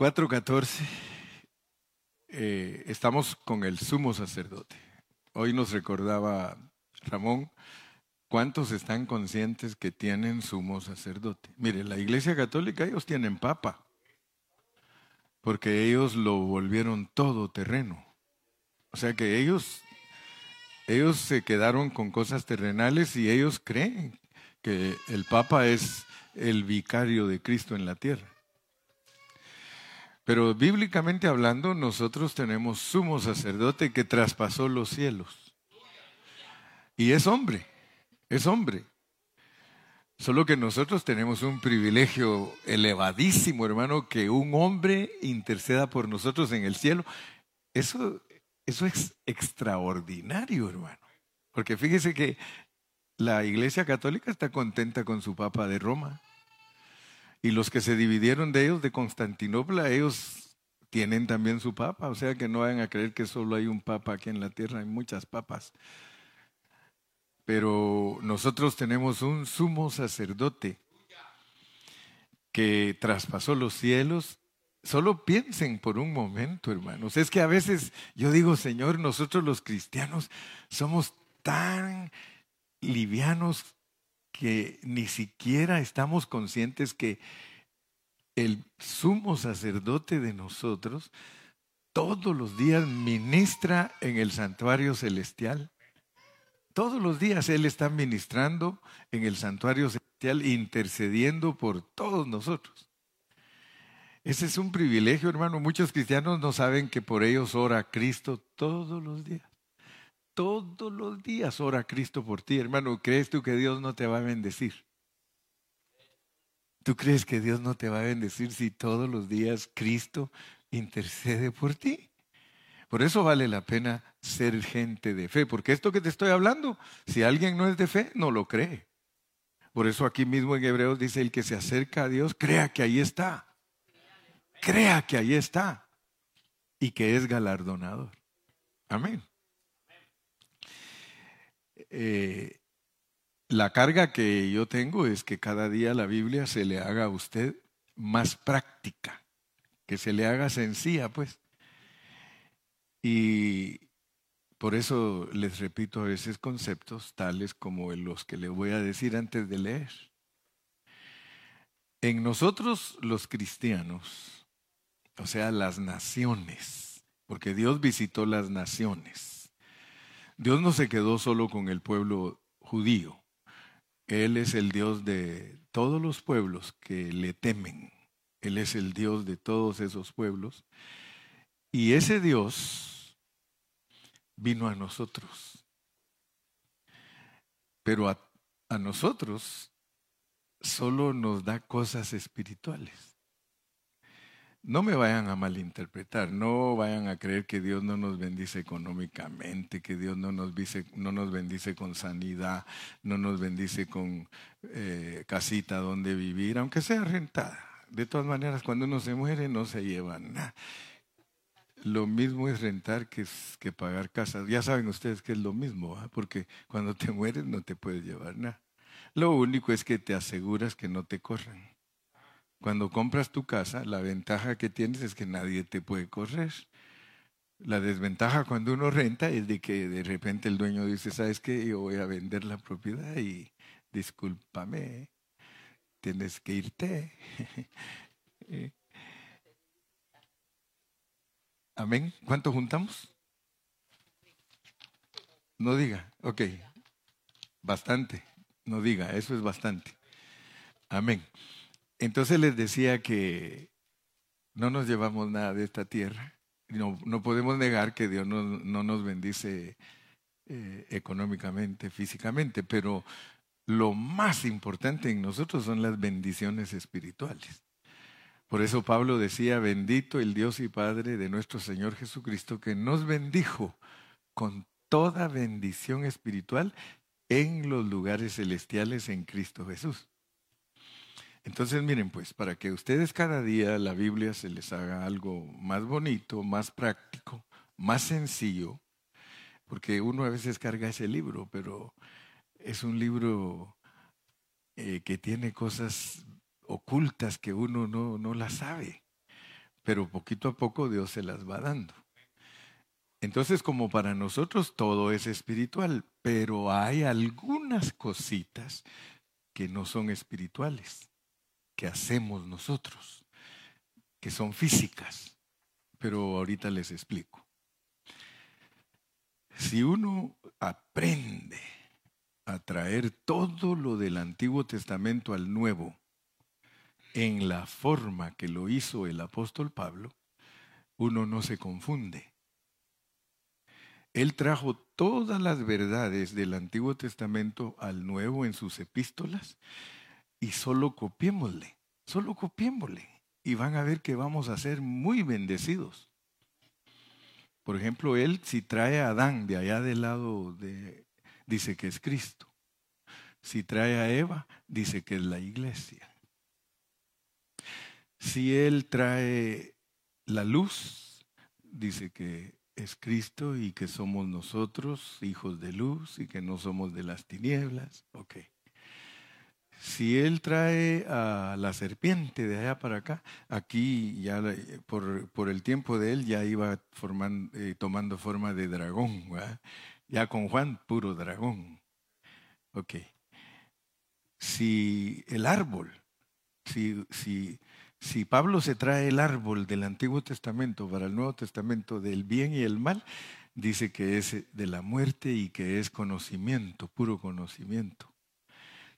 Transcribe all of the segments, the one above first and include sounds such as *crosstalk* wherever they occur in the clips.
4.14 eh, estamos con el sumo sacerdote. Hoy nos recordaba Ramón, ¿cuántos están conscientes que tienen sumo sacerdote? Mire, la Iglesia Católica ellos tienen papa, porque ellos lo volvieron todo terreno. O sea que ellos, ellos se quedaron con cosas terrenales y ellos creen que el papa es el vicario de Cristo en la tierra. Pero bíblicamente hablando, nosotros tenemos sumo sacerdote que traspasó los cielos. Y es hombre, es hombre. Solo que nosotros tenemos un privilegio elevadísimo, hermano, que un hombre interceda por nosotros en el cielo. Eso, eso es extraordinario, hermano. Porque fíjese que la Iglesia Católica está contenta con su Papa de Roma. Y los que se dividieron de ellos, de Constantinopla, ellos tienen también su papa. O sea que no vayan a creer que solo hay un papa aquí en la tierra, hay muchas papas. Pero nosotros tenemos un sumo sacerdote que traspasó los cielos. Solo piensen por un momento, hermanos. Es que a veces yo digo, Señor, nosotros los cristianos somos tan livianos que ni siquiera estamos conscientes que el sumo sacerdote de nosotros todos los días ministra en el santuario celestial. Todos los días Él está ministrando en el santuario celestial, intercediendo por todos nosotros. Ese es un privilegio, hermano. Muchos cristianos no saben que por ellos ora Cristo todos los días. Todos los días ora Cristo por ti, hermano. ¿Crees tú que Dios no te va a bendecir? ¿Tú crees que Dios no te va a bendecir si todos los días Cristo intercede por ti? Por eso vale la pena ser gente de fe, porque esto que te estoy hablando, si alguien no es de fe, no lo cree. Por eso aquí mismo en Hebreos dice, el que se acerca a Dios, crea que ahí está. Crea que ahí está y que es galardonador. Amén. Eh, la carga que yo tengo es que cada día la Biblia se le haga a usted más práctica, que se le haga sencilla, pues. Y por eso les repito a veces conceptos tales como los que le voy a decir antes de leer. En nosotros los cristianos, o sea, las naciones, porque Dios visitó las naciones Dios no se quedó solo con el pueblo judío. Él es el Dios de todos los pueblos que le temen. Él es el Dios de todos esos pueblos. Y ese Dios vino a nosotros. Pero a, nosotros solo nos da cosas espirituales. No me vayan a malinterpretar, no vayan a creer que Dios no nos bendice económicamente, que Dios no nos, bendice, no nos bendice con sanidad, no nos bendice con eh, casita donde vivir, aunque sea rentada. De todas maneras, cuando uno se muere no se lleva nada. Lo mismo es rentar que, que pagar casas. Ya saben ustedes que es lo mismo, porque cuando te mueres no te puedes llevar nada. Lo único es que te aseguras que no te corran. Cuando compras tu casa, la ventaja que tienes es que nadie te puede correr. La desventaja cuando uno renta es de que de repente el dueño dice, ¿sabes qué? Yo voy a vender la propiedad y discúlpame, tienes que irte. *laughs* Eh. Amén. ¿Cuánto juntamos? No diga, ok. Bastante. No diga, eso es bastante. Amén. Entonces les decía que no nos llevamos nada de esta tierra. No, no podemos negar que Dios no, nos bendice eh, económicamente, físicamente, pero lo más importante en nosotros son las bendiciones espirituales. Por eso Pablo decía, bendito el Dios y Padre de nuestro Señor Jesucristo, que nos bendijo con toda bendición espiritual en los lugares celestiales en Cristo Jesús. Entonces, miren, pues, para que ustedes cada día la Biblia se les haga algo más bonito, más práctico, más sencillo, porque uno a veces carga ese libro, pero es un libro eh, que tiene cosas ocultas que uno no, no las sabe. pero poquito a poco Dios se las va dando. Entonces, como para nosotros todo es espiritual, pero hay algunas cositas que no son espirituales, que hacemos nosotros, que son físicas, pero ahorita les explico. Si uno aprende a traer todo lo del Antiguo Testamento al Nuevo en la forma que lo hizo el apóstol Pablo, uno no se confunde. Él trajo todas las verdades del Antiguo Testamento al Nuevo en sus epístolas y solo copiémosle, solo copiémosle y van a ver que vamos a ser muy bendecidos. Por ejemplo, él si trae a Adán de allá del lado de, dice que es Cristo. Si trae a Eva, dice que es la iglesia. Si él trae la luz, dice que es Cristo y que somos nosotros hijos de luz y que no somos de las tinieblas. Ok. Si él trae a la serpiente de allá para acá, aquí ya por, el tiempo de él ya iba formando, eh, tomando forma de dragón, ya con Juan puro dragón. Ok. Si el árbol, si, si, si Pablo se trae el árbol del Antiguo Testamento para el Nuevo Testamento del bien y el mal, dice que es de la muerte y que es conocimiento, puro conocimiento.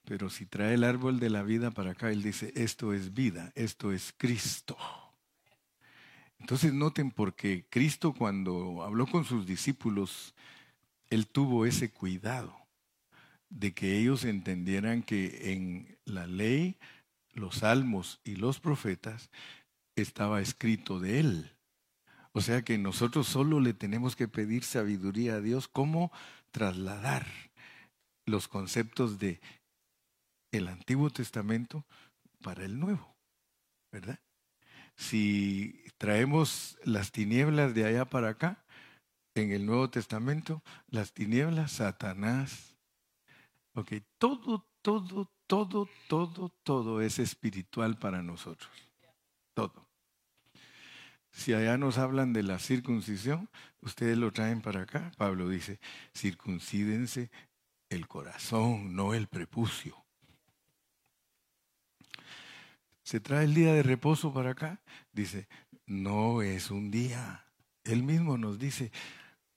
Pero si trae el árbol de la vida para acá, él dice, esto es vida, esto es Cristo. Entonces noten porque Cristo cuando habló con sus discípulos, él tuvo ese cuidado de que ellos entendieran que en la ley los salmos y los profetas, estaba escrito de él. O sea que nosotros solo le tenemos que pedir sabiduría a Dios cómo trasladar los conceptos de el Antiguo Testamento para el Nuevo, ¿verdad? Si traemos las tinieblas de allá para acá, en el Nuevo Testamento, las tinieblas, Satanás, ok, todo, todo, todo, todo, todo es espiritual para nosotros. Todo. Si allá nos hablan de la circuncisión, ustedes lo traen para acá. Pablo dice, circuncídense el corazón, no el prepucio. Se trae el día de reposo para acá. Dice, no es un día. Él mismo nos dice,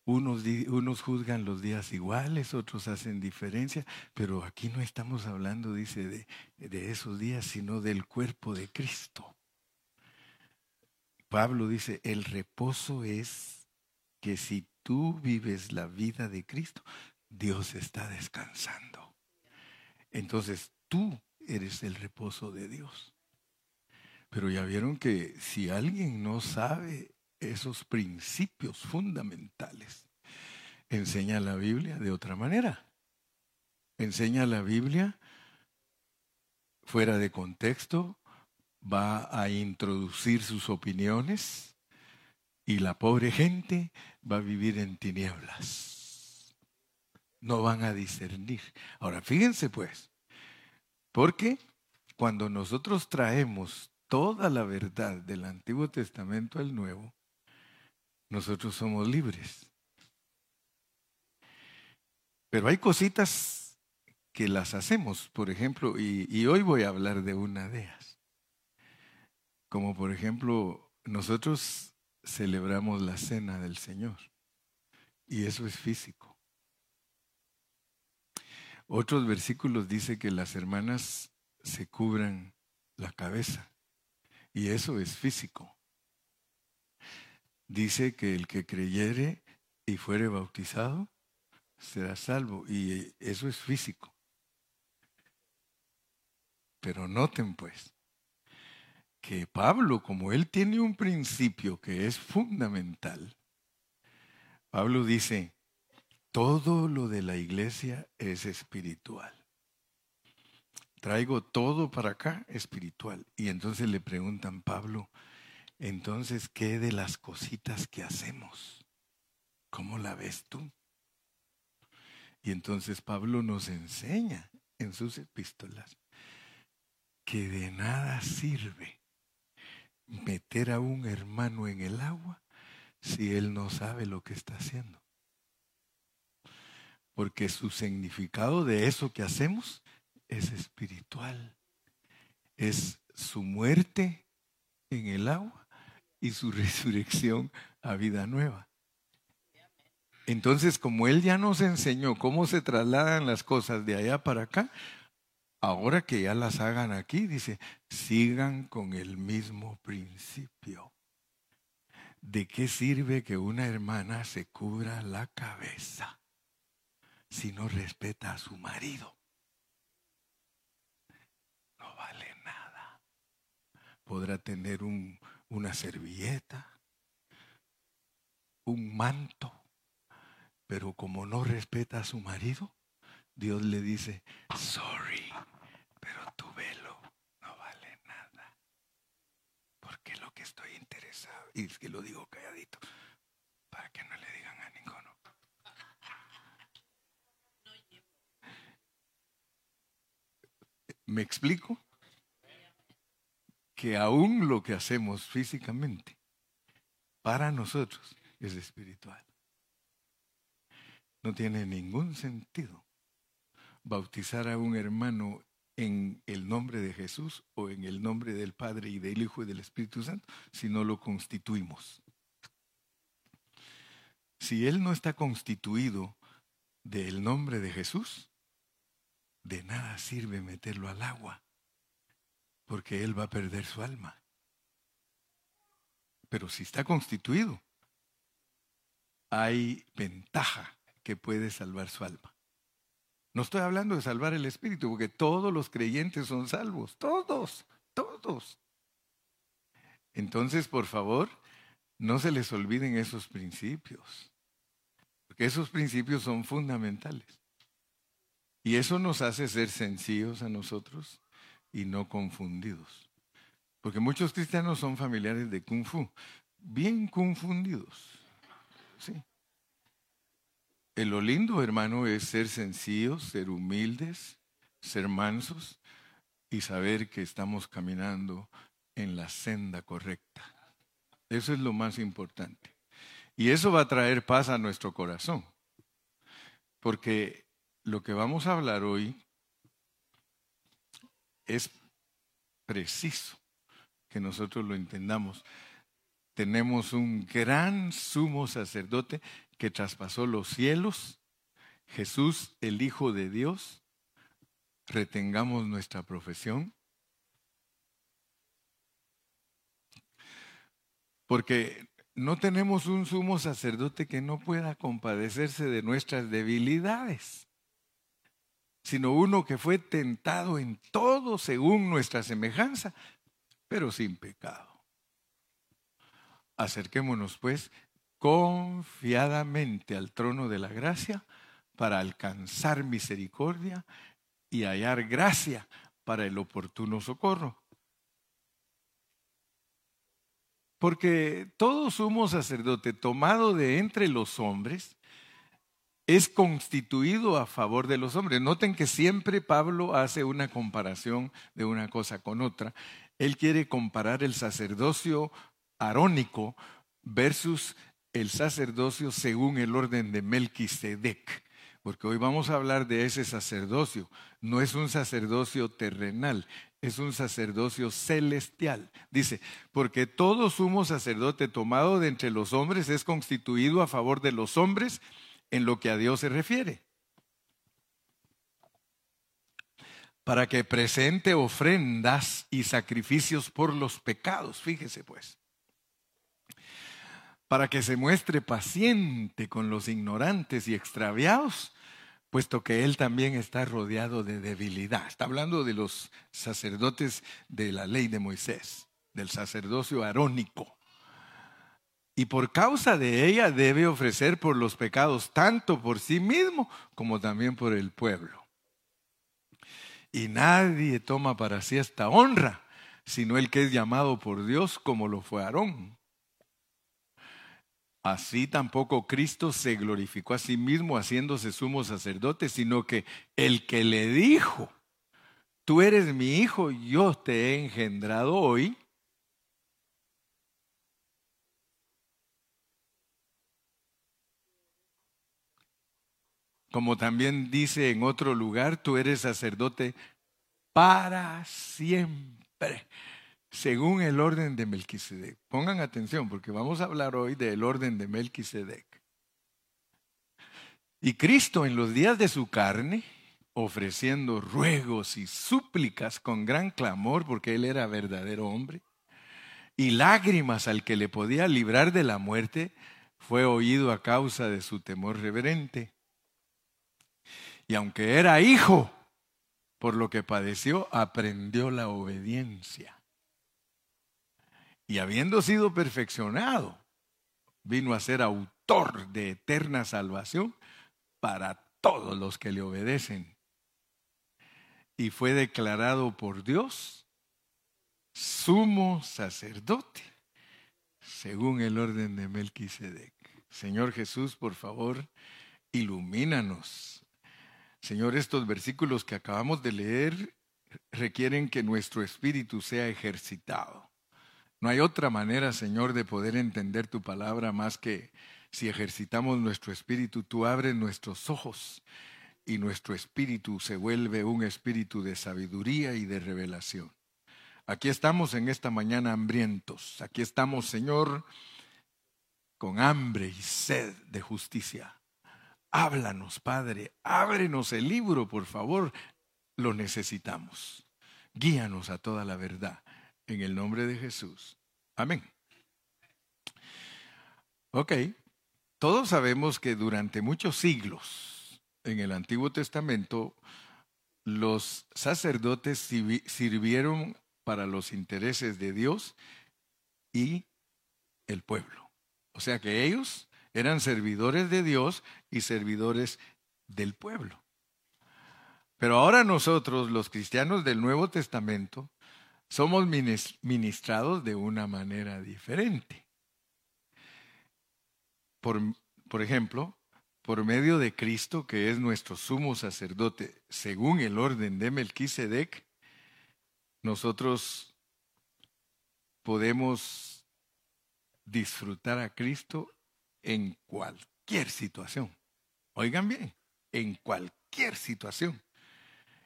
unos, juzgan los días iguales, otros hacen diferencia, pero aquí no estamos hablando, dice, de, de esos días, sino del cuerpo de Cristo. Pablo dice, el reposo es que si tú vives la vida de Cristo, Dios está descansando. Entonces tú eres el reposo de Dios. Pero ya vieron que si alguien no sabe esos principios fundamentales. Enseña la Biblia de otra manera. Enseña la Biblia fuera de contexto, va a introducir sus opiniones y la pobre gente va a vivir en tinieblas. No van a discernir. Ahora, fíjense pues, porque cuando nosotros traemos toda la verdad del Antiguo Testamento al Nuevo, nosotros somos libres. Pero hay cositas que las hacemos, por ejemplo, y, hoy voy a hablar de una de ellas. Como por ejemplo, nosotros celebramos la cena del Señor, y eso es físico. Otros versículos dice que las hermanas se cubran la cabeza, y eso es físico dice que el que creyere y fuere bautizado será salvo. Y eso es físico. Pero noten pues que Pablo, como él tiene un principio que es fundamental, Pablo dice, todo lo de la iglesia es espiritual. Traigo todo para acá espiritual. Y entonces le preguntan, Pablo, entonces, ¿qué de las cositas que hacemos? ¿Cómo la ves tú? Y entonces Pablo nos enseña en sus epístolas que de nada sirve meter a un hermano en el agua si él no sabe lo que está haciendo? Porque su significado de eso que hacemos es espiritual. Es su muerte en el agua y su *laughs* resurrección a vida nueva. Entonces, como Él ya nos enseñó cómo se trasladan las cosas de allá para acá, ahora que ya las hagan aquí, dice, sigan con el mismo principio. ¿De qué sirve que una hermana se cubra la cabeza si no respeta a su marido? No vale nada. Podrá tener un, una servilleta, un manto, pero como no respeta a su marido, Dios le dice, sorry, pero tu velo no vale nada. Porque lo que estoy interesado, y es que lo digo calladito, para que no le digan a ninguno. *laughs* ¿Me explico? Que aún lo que hacemos físicamente, para nosotros, es espiritual. No tiene ningún sentido bautizar a un hermano en el nombre de Jesús o en el nombre del Padre y del Hijo y del Espíritu Santo si no lo constituimos. Si él no está constituido del nombre de Jesús, de nada sirve meterlo al agua, porque él va a perder su alma. Pero si está constituido, hay ventaja que puede salvar su alma. No estoy hablando de salvar el espíritu, porque todos los creyentes son salvos, todos, todos. Entonces, por favor, no se les olviden esos principios, porque esos principios son fundamentales. Y eso nos hace ser sencillos a nosotros y no confundidos. Porque muchos cristianos son familiares de Kung Fu, bien confundidos. Sí. lo lindo, hermano, es ser sencillos, ser humildes, ser mansos y saber que estamos caminando en la senda correcta. Eso es lo más importante. Y eso va a traer paz a nuestro corazón. Porque lo que vamos a hablar hoy es preciso que nosotros lo entendamos. Tenemos un gran sumo sacerdote que traspasó los cielos, Jesús, el Hijo de Dios. Retengamos nuestra profesión. Porque no tenemos un sumo sacerdote que no pueda compadecerse de nuestras debilidades, sino uno que fue tentado en todo según nuestra semejanza, pero sin pecado. Acerquémonos pues confiadamente al trono de la gracia para alcanzar misericordia y hallar gracia para el oportuno socorro. Porque todo sumo sacerdote tomado de entre los hombres es constituido a favor de los hombres. Noten que siempre Pablo hace una comparación de una cosa con otra. Él quiere comparar el sacerdocio arónico versus el sacerdocio según el orden de Melquisedec. Porque hoy vamos a hablar de ese sacerdocio. No es un sacerdocio terrenal, es un sacerdocio celestial. Dice, porque todo sumo sacerdote tomado de entre los hombres es constituido a favor de los hombres en lo que a Dios se refiere. Para que presente ofrendas y sacrificios por los pecados. Fíjese pues para que se muestre paciente con los ignorantes y extraviados, puesto que él también está rodeado de debilidad. Está hablando de los sacerdotes de la ley de Moisés, del sacerdocio arónico. Y por causa de ella debe ofrecer por los pecados tanto por sí mismo como también por el pueblo. Y nadie toma para sí esta honra, sino el que es llamado por Dios como lo fue Aarón. Así tampoco Cristo se glorificó a sí mismo haciéndose sumo sacerdote, sino que el que le dijo, tú eres mi hijo, yo te he engendrado hoy, Como también dice en otro lugar, tú eres sacerdote para siempre, según el orden de Melquisedec. Pongan atención porque vamos a hablar hoy del orden de Melquisedec. Y Cristo en los días de su carne, ofreciendo ruegos y súplicas con gran clamor, porque él era verdadero hombre, y lágrimas al que le podía librar de la muerte, fue oído a causa de su temor reverente. Y aunque era hijo, por lo que padeció, aprendió la obediencia. Y habiendo sido perfeccionado, vino a ser autor de eterna salvación para todos los que le obedecen. Y fue declarado por Dios sumo sacerdote, según el orden de Melquisedec. Señor Jesús, por favor, ilumínanos. Señor, estos versículos que acabamos de leer requieren que nuestro espíritu sea ejercitado. No hay otra manera, Señor, de poder entender tu palabra más que si ejercitamos nuestro espíritu, tú abres nuestros ojos y nuestro espíritu se vuelve un espíritu de sabiduría y de revelación. Aquí estamos en esta mañana hambrientos. Aquí estamos, Señor, con hambre y sed de justicia. Háblanos, Padre. Ábrenos el libro, por favor. Lo necesitamos. Guíanos a toda la verdad. En el nombre de Jesús. Amén. Ok. Todos sabemos que durante muchos siglos en el Antiguo Testamento los sacerdotes sirvieron para los intereses de Dios y el pueblo. O sea que ellos eran servidores de Dios y servidores del pueblo. Pero ahora nosotros, los cristianos del Nuevo Testamento, somos ministrados de una manera diferente por, por ejemplo, por medio de Cristo, que es nuestro sumo sacerdote, según el orden de Melquisedec, nosotros podemos disfrutar a Cristo en cualquier situación. Oigan bien, en cualquier situación,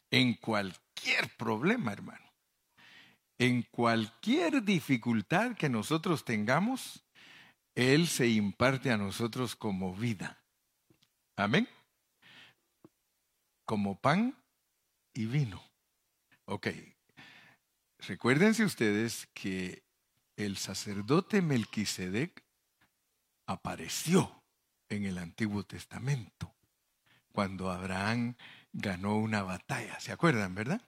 en cualquier problema, hermano, en cualquier dificultad que nosotros tengamos, él se imparte a nosotros como vida. Amén. Como pan y vino. Ok. Recuérdense ustedes que el sacerdote Melquisedec apareció en el Antiguo Testamento cuando Abraham ganó una batalla. ¿Se acuerdan, verdad?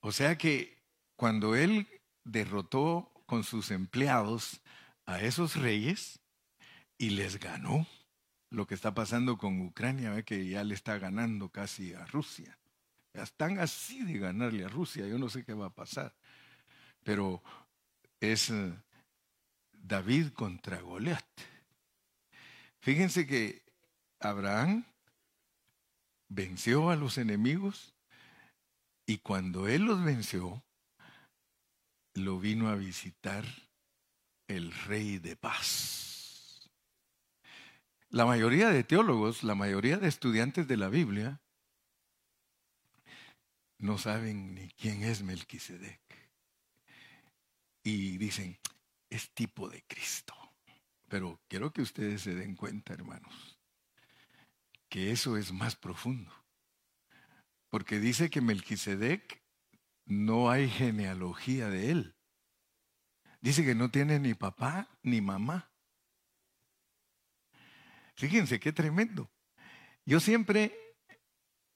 O sea que cuando él derrotó con sus empleados a esos reyes y les ganó. Lo que está pasando con Ucrania, ve que ya le está ganando casi a Rusia. Están así de ganarle a Rusia, yo no sé qué va a pasar. Pero es eh, David contra Goliat. Fíjense que Abraham venció a los enemigos y cuando él los venció, lo vino a visitar el rey de paz. La mayoría de teólogos, la mayoría de estudiantes de la Biblia, no saben ni quién es Melquisedec. Y dicen, es tipo de Cristo. Pero quiero que ustedes se den cuenta, hermanos, que eso es más profundo. Porque dice que Melquisedec no hay genealogía de él. Dice que no tiene ni papá ni mamá. Fíjense qué tremendo. Yo siempre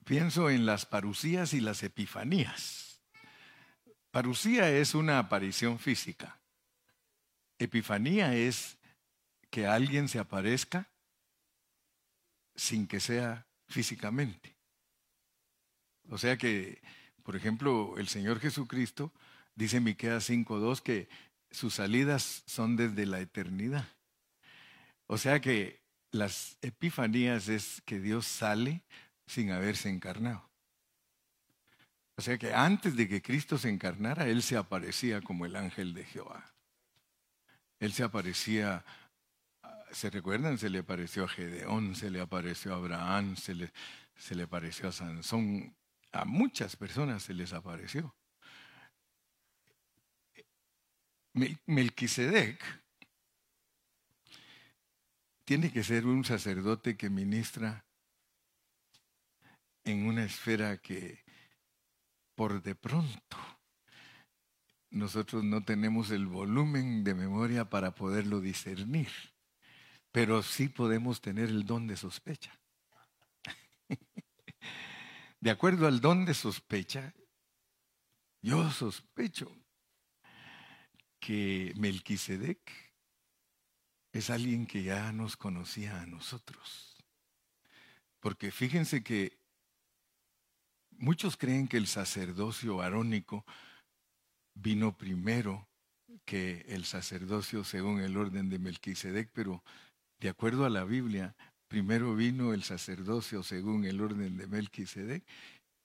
pienso en las parucías y las epifanías. Parucía es una aparición física. Epifanía es que alguien se aparezca sin que sea físicamente. O sea que, por ejemplo, el Señor Jesucristo dice en Miqueas 5:2 que sus salidas son desde la eternidad. O sea que las epifanías es que Dios sale sin haberse encarnado. O sea que antes de que Cristo se encarnara, Él se aparecía como el ángel de Jehová. Él se aparecía ¿Se recuerdan? Se le apareció a Gedeón, se le apareció a Abraham, se le, se le apareció a Sansón. A muchas personas se les apareció. Melquisedec tiene que ser un sacerdote que ministra en una esfera que por de pronto nosotros no tenemos el volumen de memoria para poderlo discernir, pero sí podemos tener el don de sospecha. *laughs* De acuerdo al don de sospecha, yo sospecho que Melquisedec es alguien que ya nos conocía a nosotros. Porque fíjense que muchos creen que el sacerdocio arónico vino primero que el sacerdocio según el orden de Melquisedec, pero de acuerdo a la Biblia, primero vino el sacerdocio según el orden de Melquisedec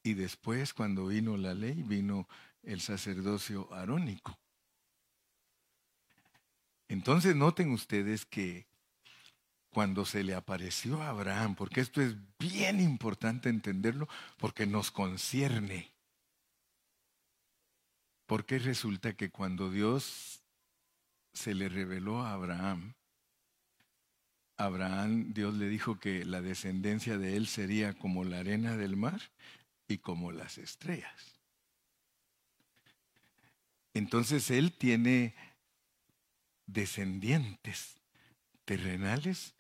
y después cuando vino la ley vino el sacerdocio arónico. Entonces noten ustedes que cuando se le apareció a Abraham, porque esto es bien importante entenderlo, porque nos concierne. Porque resulta que cuando Dios se le reveló a Abraham, Abraham, Dios le dijo que la descendencia de él sería como la arena del mar y como las estrellas. Entonces él tiene descendientes terrenales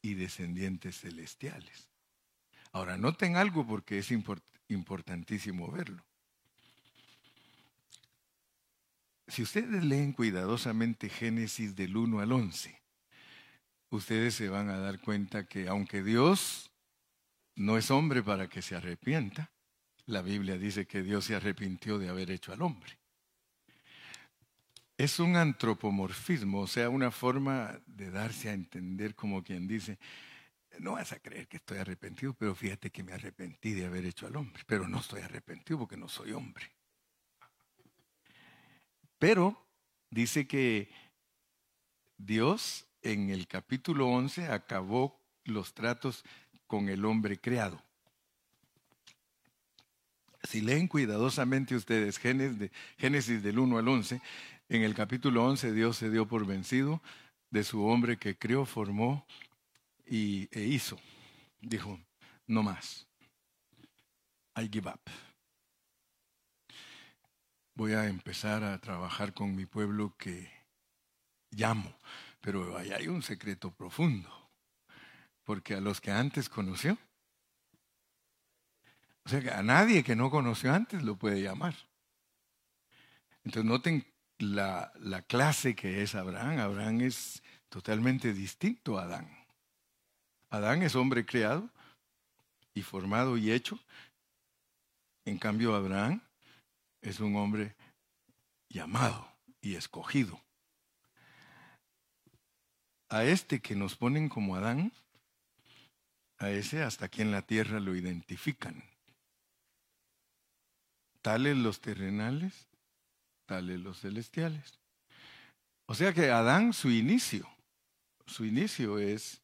y descendientes celestiales. Ahora, noten algo porque es importantísimo verlo. Si ustedes leen cuidadosamente Génesis del 1 al 11, ustedes se van a dar cuenta que aunque Dios no es hombre para que se arrepienta, la Biblia dice que Dios se arrepintió de haber hecho al hombre. Es un antropomorfismo, o sea, una forma de darse a entender como quien dice, no vas a creer que estoy arrepentido, pero fíjate que me arrepentí de haber hecho al hombre, pero no estoy arrepentido porque no soy hombre. Pero dice que Dios en el capítulo 11 acabó los tratos con el hombre creado. Si leen cuidadosamente ustedes Génesis, del 1 al 11, en el capítulo 11 Dios se dio por vencido de su hombre que creó, formó y, e hizo. Dijo, no más. I give up voy a empezar a trabajar con mi pueblo que llamo, pero ahí hay un secreto profundo, porque a los que antes conoció, o sea que a nadie que no conoció antes lo puede llamar. Entonces noten la, la clase que es Abraham. Abraham es totalmente distinto a Adán. Adán es hombre creado y formado y hecho. En cambio, Abraham es un hombre llamado y escogido. A este que nos ponen como Adán, a ese hasta aquí en la tierra lo identifican. Tales los terrenales, tales los celestiales. O sea que Adán, su inicio, su inicio es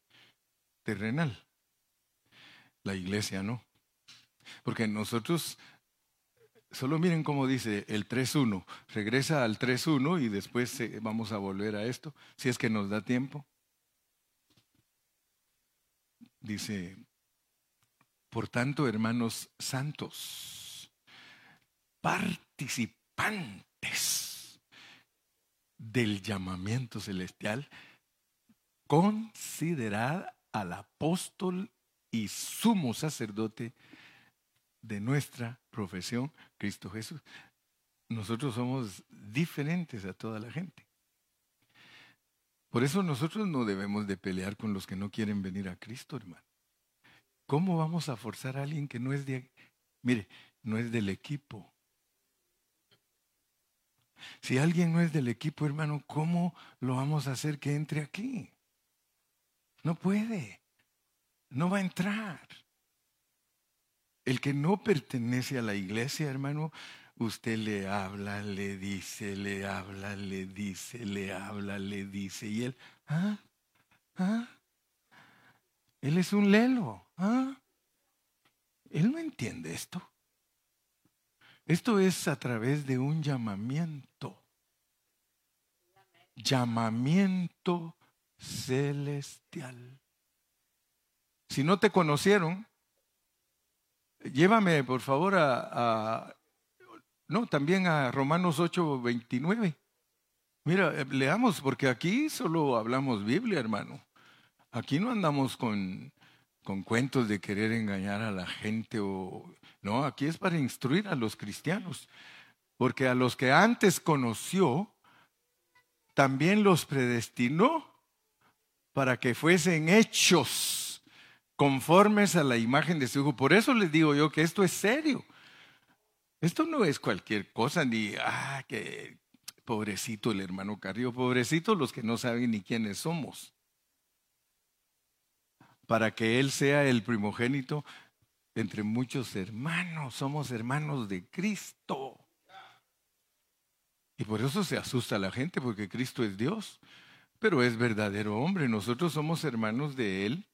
terrenal. La iglesia no. Porque nosotros Solo miren cómo dice el 3.1. Regresa al 3.1 y después eh, vamos a volver a esto, si es que nos da tiempo. Dice, por tanto, hermanos santos, participantes del llamamiento celestial, considerad al apóstol y sumo sacerdote de nuestra profesión, Cristo Jesús. Nosotros somos diferentes a toda la gente. Por eso nosotros no debemos de pelear con los que no quieren venir a Cristo, hermano. ¿Cómo vamos a forzar a alguien que no es de, mire, no es del equipo? Si alguien no es del equipo, hermano, ¿cómo lo vamos a hacer que entre aquí? No puede. No va a entrar. El que no pertenece a la iglesia, hermano, usted le habla, le dice, le habla, le dice, le habla, le dice, y él, ¿ah? ¿Ah? Él es un lelo. ¿Ah? Él no entiende esto. Esto es a través de un llamamiento. Llamamiento celestial. Si no te conocieron, llévame por favor a, no, también a Romanos 8, 29. Mira, eh, leamos, porque aquí solo hablamos Biblia, hermano. Aquí no andamos con, con cuentos de querer engañar a la gente o... No, aquí es para instruir a los cristianos. Porque a los que antes conoció, también los predestinó para que fuesen hechos conformes a la imagen de su Hijo. Por eso les digo yo que esto es serio. Esto no es cualquier cosa, ni, ah, que pobrecito el hermano Carrillo, pobrecito los que no saben ni quiénes somos. Para que Él sea el primogénito entre muchos hermanos, somos hermanos de Cristo. Y por eso se asusta la gente, porque Cristo es Dios, pero es verdadero hombre. Nosotros somos hermanos de Él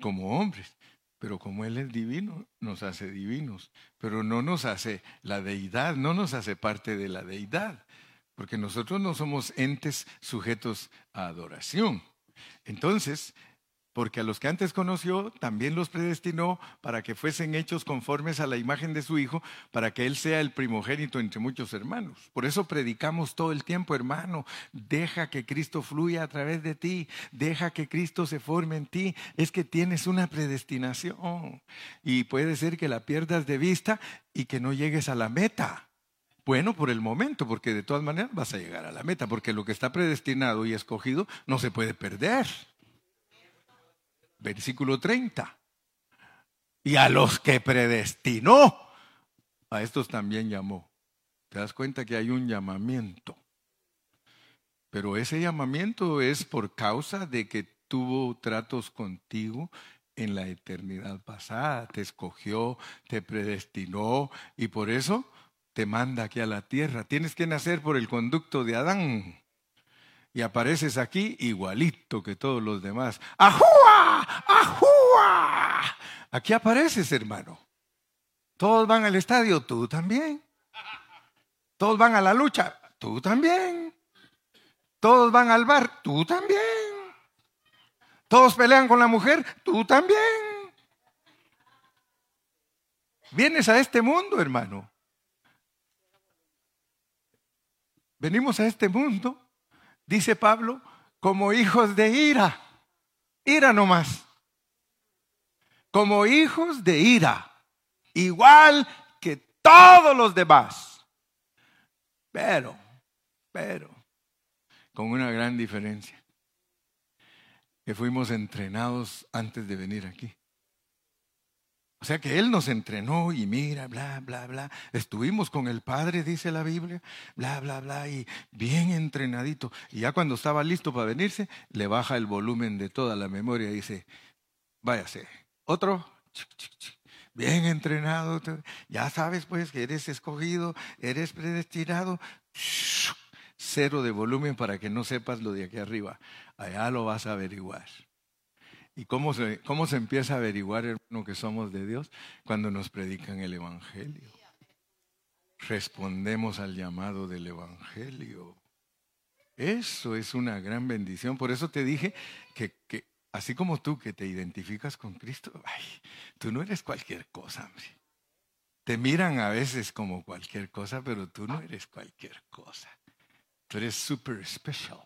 como hombres. Pero como Él es divino, nos hace divinos. Pero no nos hace la deidad, no nos hace parte de la deidad. Porque nosotros no somos entes sujetos a adoración. Entonces, porque a los que antes conoció también los predestinó para que fuesen hechos conformes a la imagen de su Hijo, para que Él sea el primogénito entre muchos hermanos. Por eso predicamos todo el tiempo, hermano, deja que Cristo fluya a través de ti, deja que Cristo se forme en ti. Es que tienes una predestinación y puede ser que la pierdas de vista y que no llegues a la meta. Bueno, por el momento, porque de todas maneras vas a llegar a la meta, porque lo que está predestinado y escogido no se puede perder versículo 30. Y a los que predestinó, a estos también llamó. Te das cuenta que hay un llamamiento. Pero ese llamamiento es por causa de que tuvo tratos contigo en la eternidad pasada. Te escogió, te predestinó y por eso te manda aquí a la tierra. Tienes que nacer por el conducto de Adán y apareces aquí igualito que todos los demás. ¡Ajúa! ¡Ajúa! Aquí apareces, hermano. Todos van al estadio, tú también. Todos van a la lucha, tú también. Todos van al bar, tú también. Todos pelean con la mujer, tú también. Vienes a este mundo, hermano. Venimos a este mundo dice Pablo, como hijos de ira. Ira nomás. Como hijos de ira. Igual que todos los demás. Pero, pero, con una gran diferencia. Que fuimos entrenados antes de venir aquí. O sea que Él nos entrenó y mira, bla, bla, bla. Estuvimos con el Padre, dice la Biblia, bla, bla, bla, y bien entrenadito. Y ya cuando estaba listo para venirse, le baja el volumen de toda la memoria y dice, váyase. Otro, bien entrenado. Ya sabes pues que eres escogido, eres predestinado. Cero de volumen para que no sepas lo de aquí arriba. Allá lo vas a averiguar. ¿Y cómo se, cómo se empieza a averiguar, hermano, que somos de Dios? Cuando nos predican el Evangelio. Respondemos al llamado del Evangelio. Eso es una gran bendición. Por eso te dije que, que así como tú que te identificas con Cristo, ay, tú no eres cualquier cosa, hombre. Te miran a veces como cualquier cosa, pero tú no eres cualquier cosa. Tú eres super special.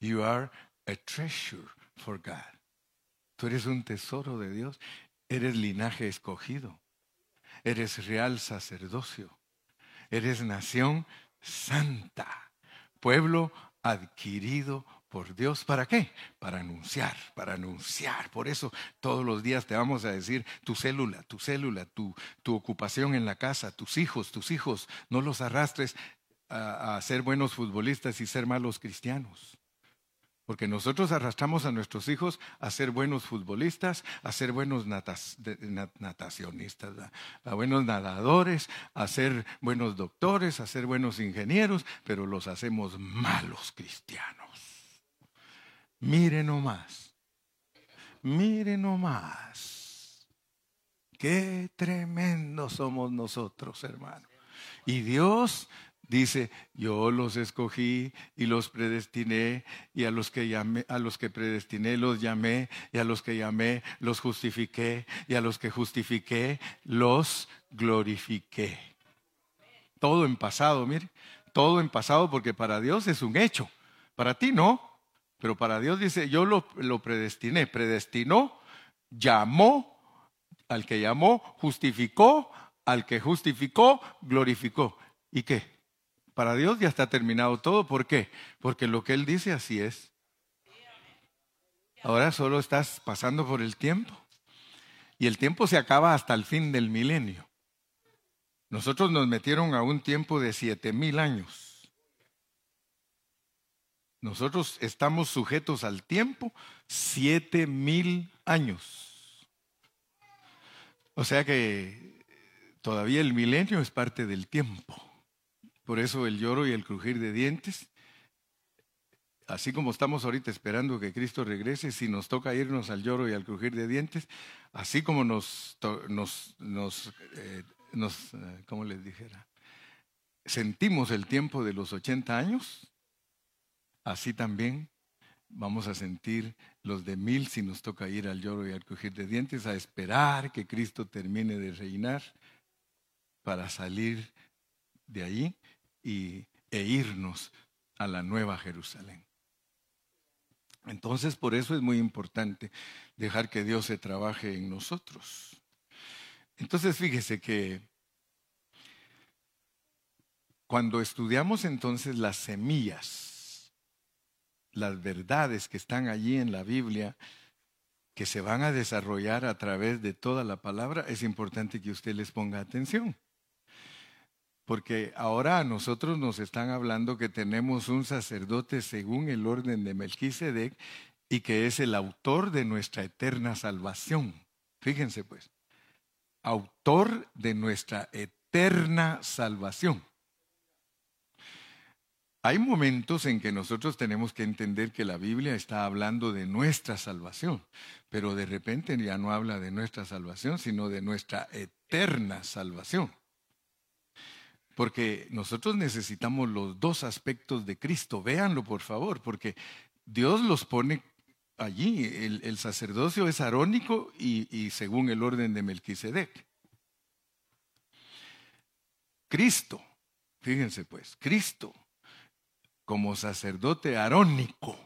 You are a treasure for God. Tú eres un tesoro de Dios, eres linaje escogido, eres real sacerdocio, eres nación santa, pueblo adquirido por Dios. ¿Para qué? Para anunciar, para anunciar. Por eso todos los días te vamos a decir tu célula, tu célula, tu, tu ocupación en la casa, tus hijos, tus hijos. No los arrastres a, a ser buenos futbolistas y ser malos cristianos. Porque nosotros arrastramos a nuestros hijos a ser buenos futbolistas, a ser buenos natacionistas, a buenos nadadores, a ser buenos doctores, a ser buenos ingenieros, pero los hacemos malos cristianos. Mire nomás, mire nomás. Qué tremendo somos nosotros, hermano. Y Dios Dice, yo los escogí y los predestiné, y a los que llamé, a los que predestiné los llamé, y a los que llamé los justifiqué, y a los que justifiqué los glorifiqué. Todo en pasado, mire, todo en pasado, porque para Dios es un hecho. Para ti no, pero para Dios dice, yo lo, lo predestiné, predestinó, llamó, al que llamó, justificó, al que justificó, glorificó. ¿Y qué? Para Dios ya está terminado todo. ¿Por qué? Porque lo que Él dice así es. Ahora solo estás pasando por el tiempo. Y el tiempo se acaba hasta el fin del milenio. Nosotros nos metieron a un tiempo de siete mil años. Nosotros estamos sujetos al tiempo siete mil años. O sea que todavía el milenio es parte del tiempo. Por eso el lloro y el crujir de dientes. Así como estamos ahorita esperando que Cristo regrese, si nos toca irnos al lloro y al crujir de dientes, así como nos, nos, nos, eh, eh, ¿cómo les dijera? Sentimos el tiempo de los 80 años, así también vamos a sentir los de mil si nos toca ir al lloro y al crujir de dientes, a esperar que Cristo termine de reinar para salir de allí y, e irnos a la nueva Jerusalén. Entonces, por eso es muy importante dejar que Dios se trabaje en nosotros. Entonces, fíjese que cuando estudiamos entonces las semillas, las verdades que están allí en la Biblia, que se van a desarrollar a través de toda la palabra, es importante que usted les ponga atención. Porque ahora a nosotros nos están hablando que tenemos un sacerdote según el orden de Melquisedec y que es el autor de nuestra eterna salvación. Fíjense pues, autor de nuestra eterna salvación. Hay momentos en que nosotros tenemos que entender que la Biblia está hablando de nuestra salvación, pero de repente ya no habla de nuestra salvación, sino de nuestra eterna salvación. Porque nosotros necesitamos los dos aspectos de Cristo. Véanlo, por favor, porque Dios los pone allí. El, sacerdocio es arónico y, y según el orden de Melquisedec. Cristo, fíjense pues, Cristo como sacerdote arónico,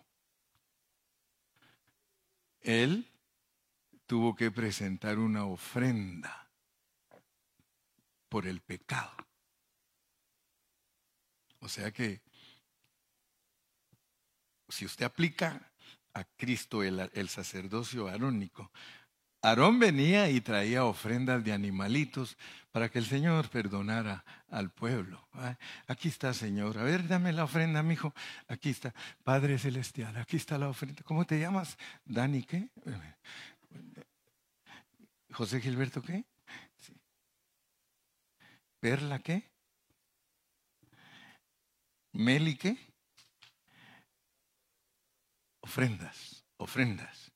él tuvo que presentar una ofrenda por el pecado. O sea que si usted aplica a Cristo el, sacerdocio arónico, Aarón venía y traía ofrendas de animalitos para que el Señor perdonara al pueblo. Aquí está, Señor. A ver, dame la ofrenda, mi hijo. Aquí está, Padre Celestial. Aquí está la ofrenda. ¿Cómo te llamas? Dani, ¿qué? José Gilberto, ¿qué? ¿Perla, qué? Meli, ¿qué? Ofrendas, ofrendas.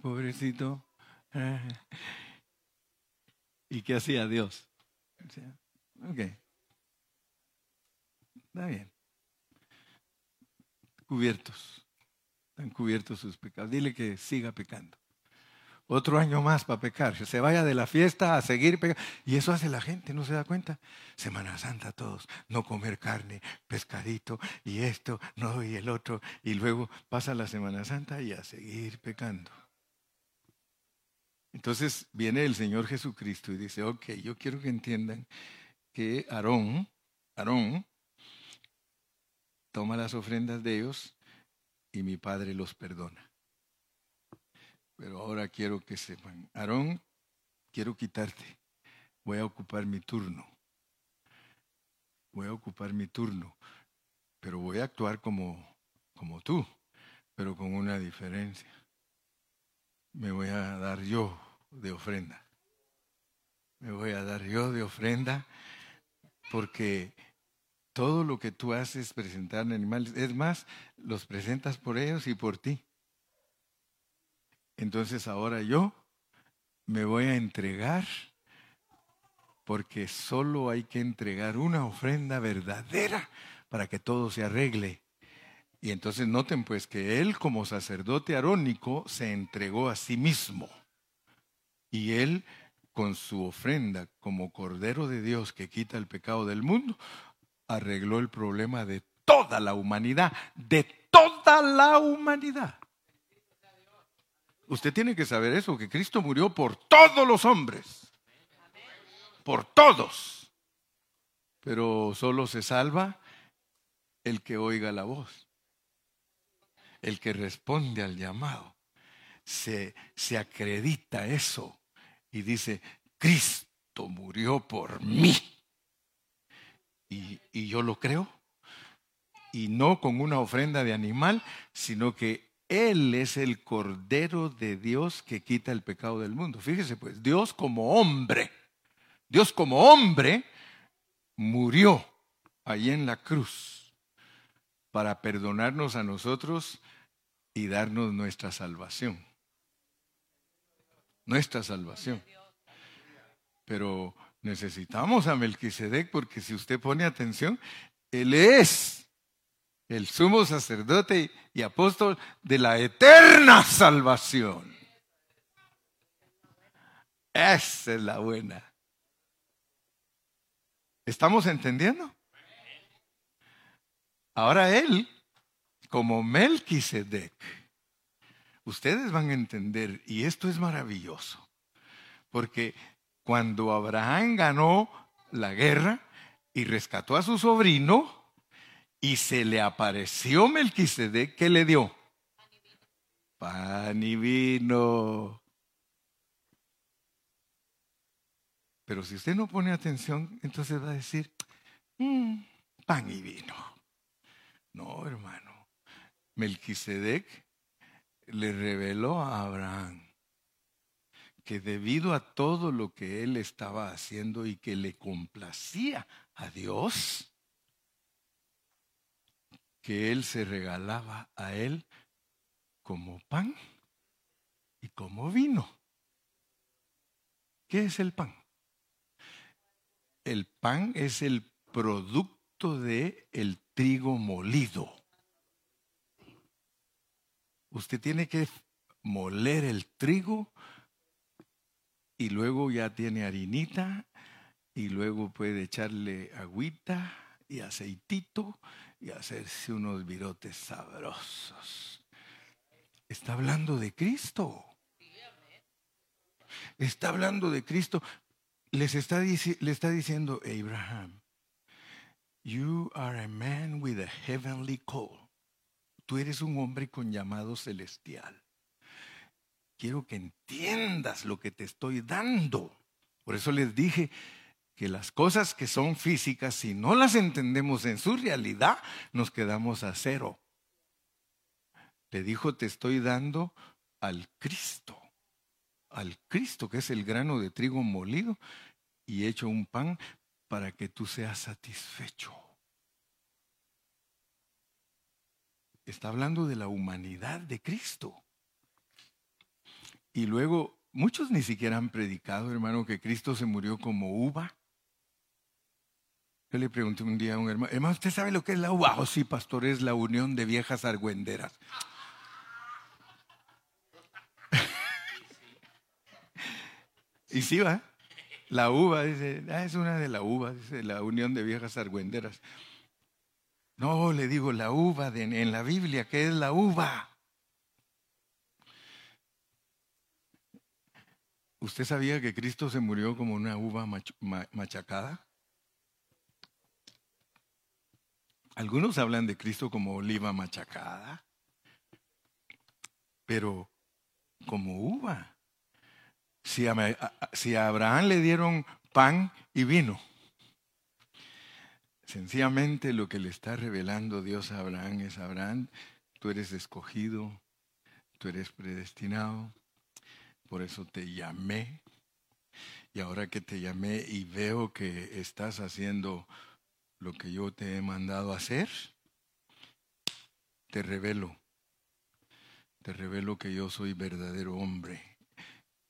Pobrecito. ¿Y qué hacía Dios? Ok. Está bien. Cubiertos. Están cubiertos sus pecados. Dile que siga pecando otro año más para pecar. Se vaya de la fiesta a seguir pecando. Y eso hace la gente, ¿no se da cuenta? Semana Santa todos, no comer carne, pescadito y esto, no y el otro. Y luego pasa la Semana Santa y a seguir pecando. Entonces viene el Señor Jesucristo y dice, ok, yo quiero que entiendan que Aarón, Aarón, toma las ofrendas de ellos y mi Padre los perdona. Pero ahora quiero que sepan, Aarón, quiero quitarte, voy a ocupar mi turno. voy a ocupar mi turno, pero voy a actuar como, como tú, pero con una diferencia. Me voy a dar yo de ofrenda. Me voy a dar yo de ofrenda porque todo lo que tú haces es presentar animales. Es más, los presentas por ellos y por ti. Entonces ahora yo me voy a entregar porque solo hay que entregar una ofrenda verdadera para que todo se arregle. Y entonces noten pues que él como sacerdote arónico se entregó a sí mismo. Y él con su ofrenda como Cordero de Dios que quita el pecado del mundo, arregló el problema de toda la humanidad, de toda la humanidad. Usted tiene que saber eso, que Cristo murió por todos los hombres, por todos. Pero solo se salva el que oiga la voz, el que responde al llamado. Se, se acredita eso y dice, Cristo murió por mí. Y, y yo lo creo. Y no con una ofrenda de animal, sino que él es el Cordero de Dios que quita el pecado del mundo. Fíjese pues, Dios como hombre, Dios como hombre murió allí en la cruz para perdonarnos a nosotros y darnos nuestra salvación. Nuestra salvación. Pero necesitamos a Melquisedec porque si usted pone atención, él es el sumo sacerdote y apóstol de la eterna salvación. Esa es la buena. ¿Estamos entendiendo? Ahora él, como Melquisedec, ustedes van a entender, y esto es maravilloso, porque cuando Abraham ganó la guerra y rescató a su sobrino, y se le apareció Melquisedec, ¿qué le dio? Pan y vino. Pero si usted no pone atención, entonces va a decir, mm, pan y vino. No, hermano. Melquisedec le reveló a Abraham que debido a todo lo que él estaba haciendo y que le complacía a Dios, que él se regalaba a él como pan y como vino. ¿Qué es el pan? El pan es el producto de el trigo molido. Usted tiene que moler el trigo y luego ya tiene harinita y luego puede echarle agüita y aceitito y hacerse unos virotes sabrosos. Está hablando de Cristo. Está hablando de Cristo. Les está, le está diciendo Abraham, you are a man with a heavenly call. Tú eres un hombre con llamado celestial. Quiero que entiendas lo que te estoy dando. Por eso les dije, que las cosas que son físicas, si no las entendemos en su realidad, nos quedamos a cero. Le dijo, te estoy dando al Cristo, al Cristo que es el grano de trigo molido y hecho un pan para que tú seas satisfecho. Está hablando de la humanidad de Cristo. Y luego, muchos ni siquiera han predicado, hermano, que Cristo se murió como uva yo le pregunté un día a un hermano, hermano, ¿usted sabe lo que es la uva? Oh, sí, pastor, es la unión de viejas argüenderas. *laughs* y sí va, la uva, dice, ah, es una de la uva, dice, la unión de viejas argüenderas. No, le digo, la uva en la Biblia, ¿qué es la uva? ¿Usted sabía que Cristo se murió como una uva machacada? Algunos hablan de Cristo como oliva machacada, pero como uva. Si a, Abraham le dieron pan y vino, Sencillamente lo que le está revelando Dios a Abraham es, Abraham, tú eres escogido, tú eres predestinado, por eso te llamé. Y ahora que te llamé y veo que estás haciendo lo que yo te he mandado hacer, te revelo, te revelo que yo soy verdadero hombre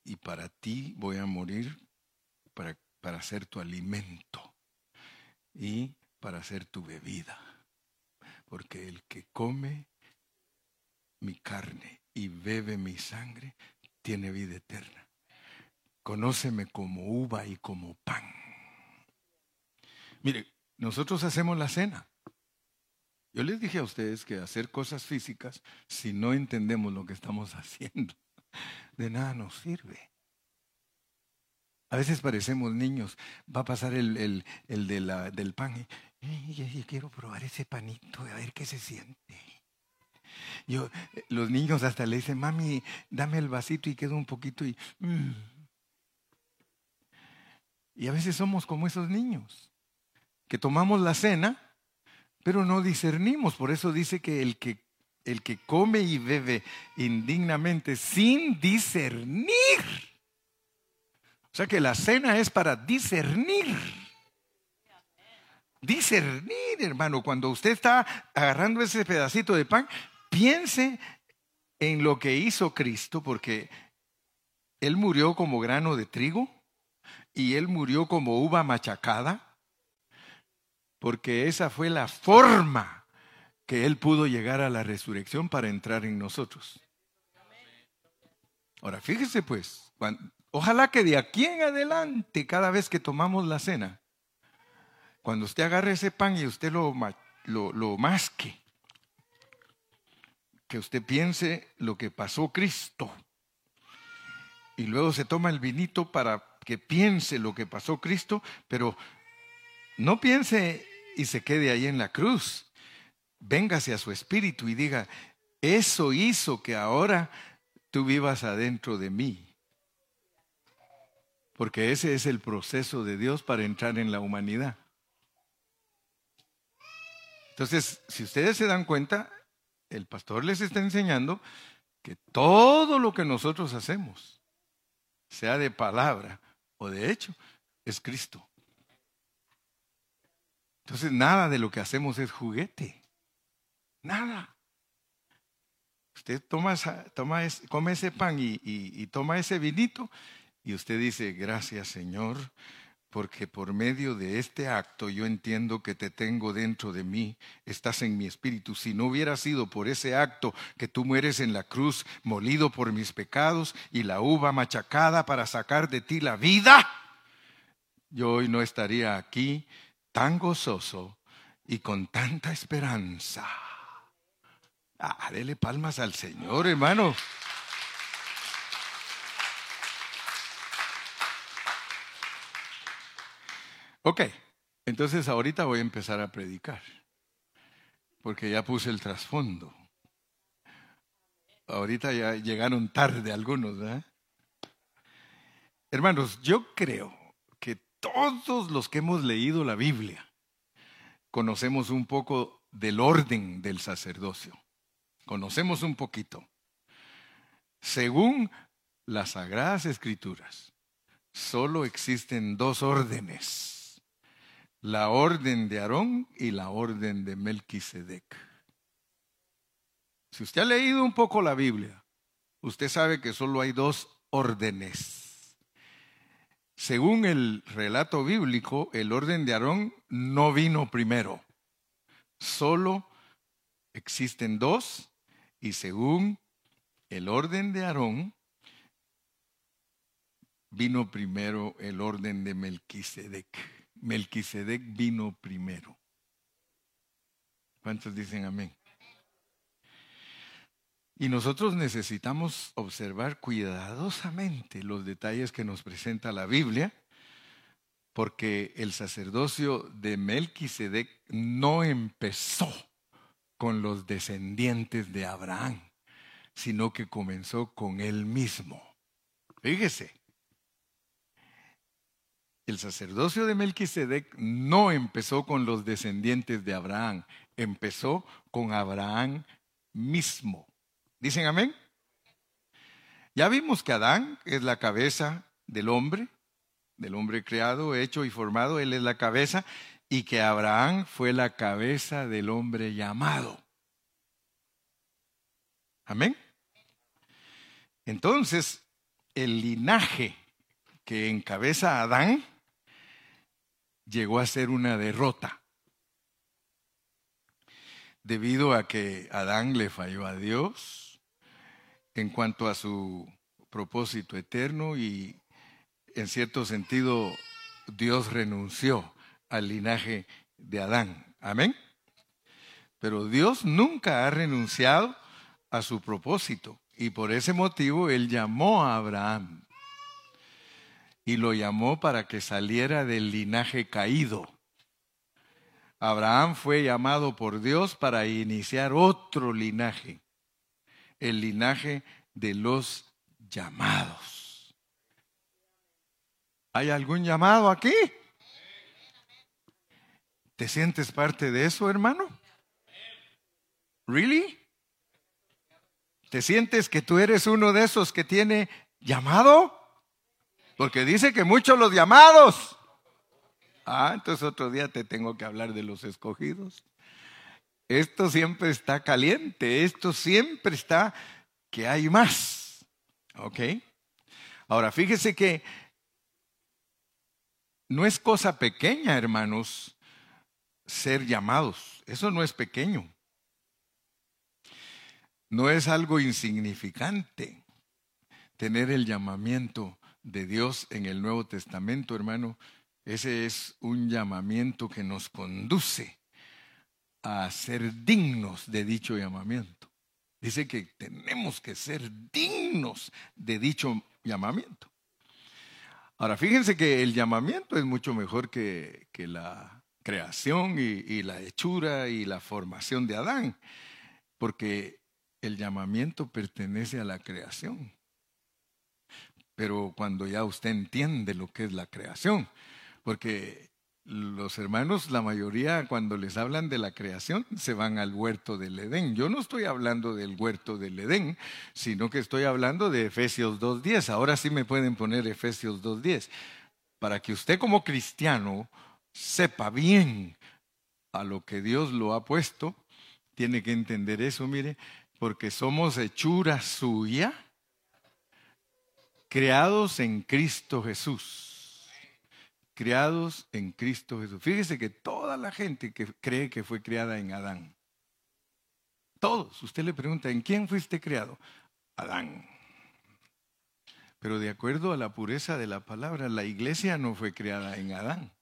y para ti voy a morir para, para ser tu alimento y para ser tu bebida. Porque el que come mi carne y bebe mi sangre tiene vida eterna. Conóceme como uva y como pan. Mire, nosotros hacemos la cena. Yo les dije a ustedes que hacer cosas físicas, si no entendemos lo que estamos *laughs* haciendo, de nada nos sirve. A veces parecemos niños. Va a pasar el, el, el de la, del pan. Y, quiero probar ese panito, a ver qué se siente. Yo, los niños hasta le dicen, mami, dame el vasito y quedo un poquito y... Mm". Y a veces somos como esos niños, que tomamos la cena, pero no discernimos. Por eso dice que el que, el que come y bebe indignamente sin discernir. O sea que la cena es para discernir. Discernir, hermano. Cuando usted está agarrando ese pedacito de pan, piense en lo que hizo Cristo, porque Él murió como grano de trigo y Él murió como uva machacada porque esa fue la forma que Él pudo llegar a la resurrección para entrar en nosotros. Ahora, fíjese pues, ojalá que de aquí en adelante, cada vez que tomamos la cena, cuando usted agarre ese pan y usted lo, lo, lo masque, que usted piense lo que pasó Cristo. Y luego se toma el vinito para que piense lo que pasó Cristo, pero no piense y se quede ahí en la cruz. Véngase a su espíritu y diga, eso hizo que ahora tú vivas adentro de mí. Porque ese es el proceso de Dios para entrar en la humanidad. Entonces, si ustedes se dan cuenta, el pastor les está enseñando que todo lo que nosotros hacemos, sea de palabra o de hecho, es Cristo. Entonces nada de lo que hacemos es juguete. Nada. Usted toma, toma come ese pan y, y toma ese vinito y usted dice, gracias Señor, porque por medio de este acto yo entiendo que te tengo dentro de mí, estás en mi espíritu. Si no hubiera sido por ese acto que tú mueres en la cruz, molido por mis pecados y la uva machacada para sacar de ti la vida, yo hoy no estaría aquí tan gozoso y con tanta esperanza. Ah, palmas al Señor, hermano. Ok, entonces ahorita voy a empezar a predicar, porque ya puse el trasfondo. Ahorita ya llegaron tarde algunos, ¿verdad? Hermanos, yo creo todos los que hemos leído la Biblia conocemos un poco del orden del sacerdocio. Conocemos un poquito. Según las sagradas escrituras, solo existen dos órdenes. La orden de Aarón y la orden de Melquisedec. Si usted ha leído un poco la Biblia, usted sabe que solo hay dos órdenes según el relato bíblico, el orden de Aarón no vino primero. Solo existen dos y según el orden de Aarón, vino primero el orden de Melquisedec. Melquisedec vino primero. ¿Cuántos dicen amén? Y nosotros necesitamos observar cuidadosamente los detalles que nos presenta la Biblia, porque el sacerdocio de Melquisedec no empezó con los descendientes de Abraham, sino que comenzó con él mismo. Fíjese. El sacerdocio de Melquisedec no empezó con los descendientes de Abraham, empezó con Abraham mismo. ¿Dicen amén? Ya vimos que Adán es la cabeza del hombre, del hombre creado, hecho y formado, él es la cabeza, y que Abraham fue la cabeza del hombre llamado. Amén. Entonces, el linaje que encabeza Adán llegó a ser una derrota. Debido a que Adán le falló a Dios en cuanto a su propósito eterno y en cierto sentido Dios renunció al linaje de Adán. Amén. Pero Dios nunca ha renunciado a su propósito y por ese motivo Él llamó a Abraham y lo llamó para que saliera del linaje caído. Abraham fue llamado por Dios para iniciar otro linaje, el linaje de los llamados. ¿Hay algún llamado aquí? ¿Te sientes parte de eso, hermano? ¿Really? ¿Te sientes que tú eres uno de esos que tiene llamado? Porque dice que muchos los llamados. Ah, entonces otro día te tengo que hablar de los escogidos. Esto siempre está caliente, esto siempre está que hay más. ¿Ok? Ahora, fíjese que no es cosa pequeña, hermanos, ser llamados. Eso no es pequeño. No es algo insignificante tener el llamamiento de Dios en el Nuevo Testamento, hermano, ese es un llamamiento que nos conduce a ser dignos de dicho llamamiento. Dice que tenemos que ser dignos de dicho llamamiento. Ahora, fíjense que el llamamiento es mucho mejor que, la creación y, y la hechura y la formación de Adán, porque el llamamiento pertenece a la creación. Pero cuando ya usted entiende lo que es la creación, porque los hermanos, la mayoría, cuando les hablan de la creación, se van al huerto del Edén. Yo no estoy hablando del huerto del Edén, sino que estoy hablando de Efesios 2.10. Ahora sí me pueden poner Efesios 2.10, para que usted como cristiano sepa bien a lo que Dios lo ha puesto, tiene que entender eso, mire, porque somos hechura suya creados en Cristo Jesús. Creados en Cristo Jesús. Fíjese que toda la gente que cree que fue criada en Adán, todos, usted le pregunta, ¿en quién fuiste criado? Adán. Pero de acuerdo a la pureza de la palabra, la iglesia no fue creada en Adán.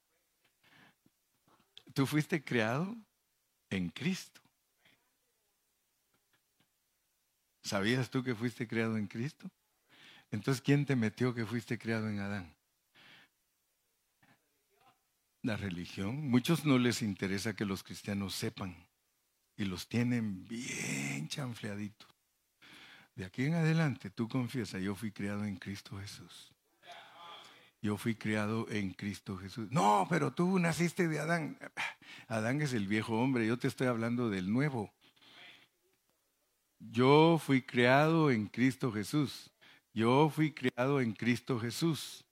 Tú fuiste creado en Cristo. ¿Sabías tú que fuiste creado en Cristo? Entonces, ¿quién te metió que fuiste creado en Adán? La religión. Muchos no les interesa que los cristianos sepan y los tienen bien chanfleaditos. De aquí en adelante, tú confiesa, yo fui criado en Cristo Jesús. Yo fui criado en Cristo Jesús. No, pero tú naciste de Adán. Adán es el viejo hombre, yo te estoy hablando del nuevo. Yo fui criado en Cristo Jesús. Yo fui criado en Cristo Jesús.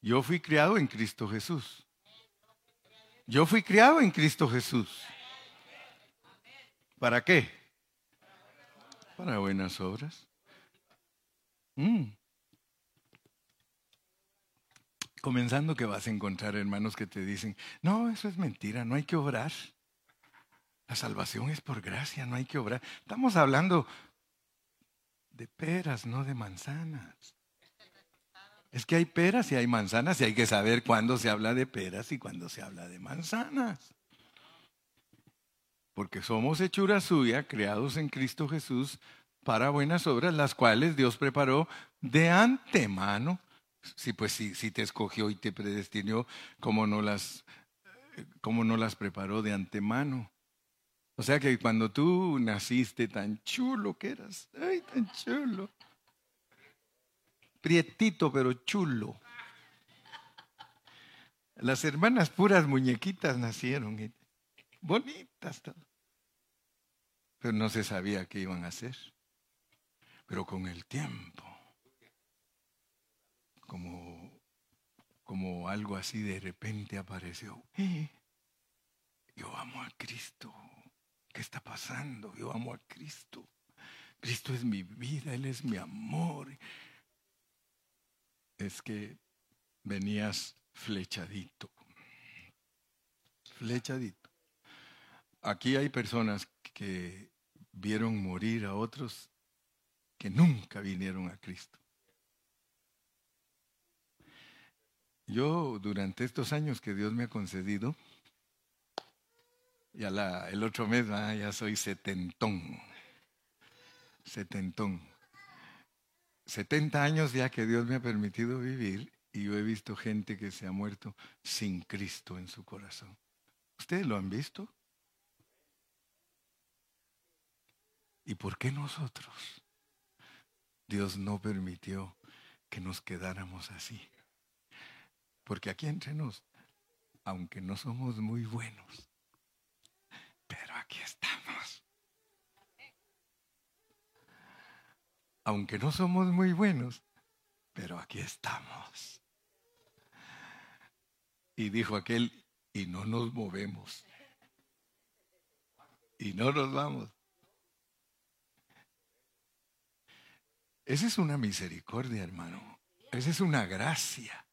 Yo fui criado en Cristo Jesús. Yo fui criado en Cristo Jesús. ¿Para qué? Para buenas obras. Mm. Comenzando que vas a encontrar hermanos que te dicen, no, eso es mentira, no hay que obrar. La salvación es por gracia, no hay que obrar. Estamos hablando de peras, no de manzanas. Es que hay peras y hay manzanas y hay que saber cuándo se habla de peras y cuándo se habla de manzanas. Porque somos hechura suya, creados en Cristo Jesús para buenas obras, las cuales Dios preparó de antemano. Sí, pues si, si te escogió y te predestinó, ¿cómo no las, cómo no las preparó de antemano? O sea que cuando tú naciste tan chulo que eras, ay, tan chulo. Prietito pero chulo. Las hermanas puras muñequitas nacieron, bonitas, pero no se sabía qué iban a hacer. Pero con el tiempo, como, como algo así de repente apareció. Eh, yo amo a Cristo. ¿Qué está pasando? Yo amo a Cristo. Cristo es mi vida, Él es mi amor. Es que venías flechadito. Flechadito. Aquí hay personas que vieron morir a otros que nunca vinieron a Cristo. Yo durante estos años que Dios me ha concedido, ya el otro mes ya soy setentón, setentón. Setenta años ya que Dios me ha permitido vivir y yo he visto gente que se ha muerto sin Cristo en su corazón. ¿Ustedes lo han visto? ¿Y por qué nosotros? Dios no permitió que nos quedáramos así. Porque aquí entre nos, aunque no somos muy buenos, pero aquí estamos. Aunque no somos muy buenos, pero aquí estamos. Y dijo aquel, y no nos movemos. Y no nos vamos. Esa es una misericordia, hermano. Esa es una gracia.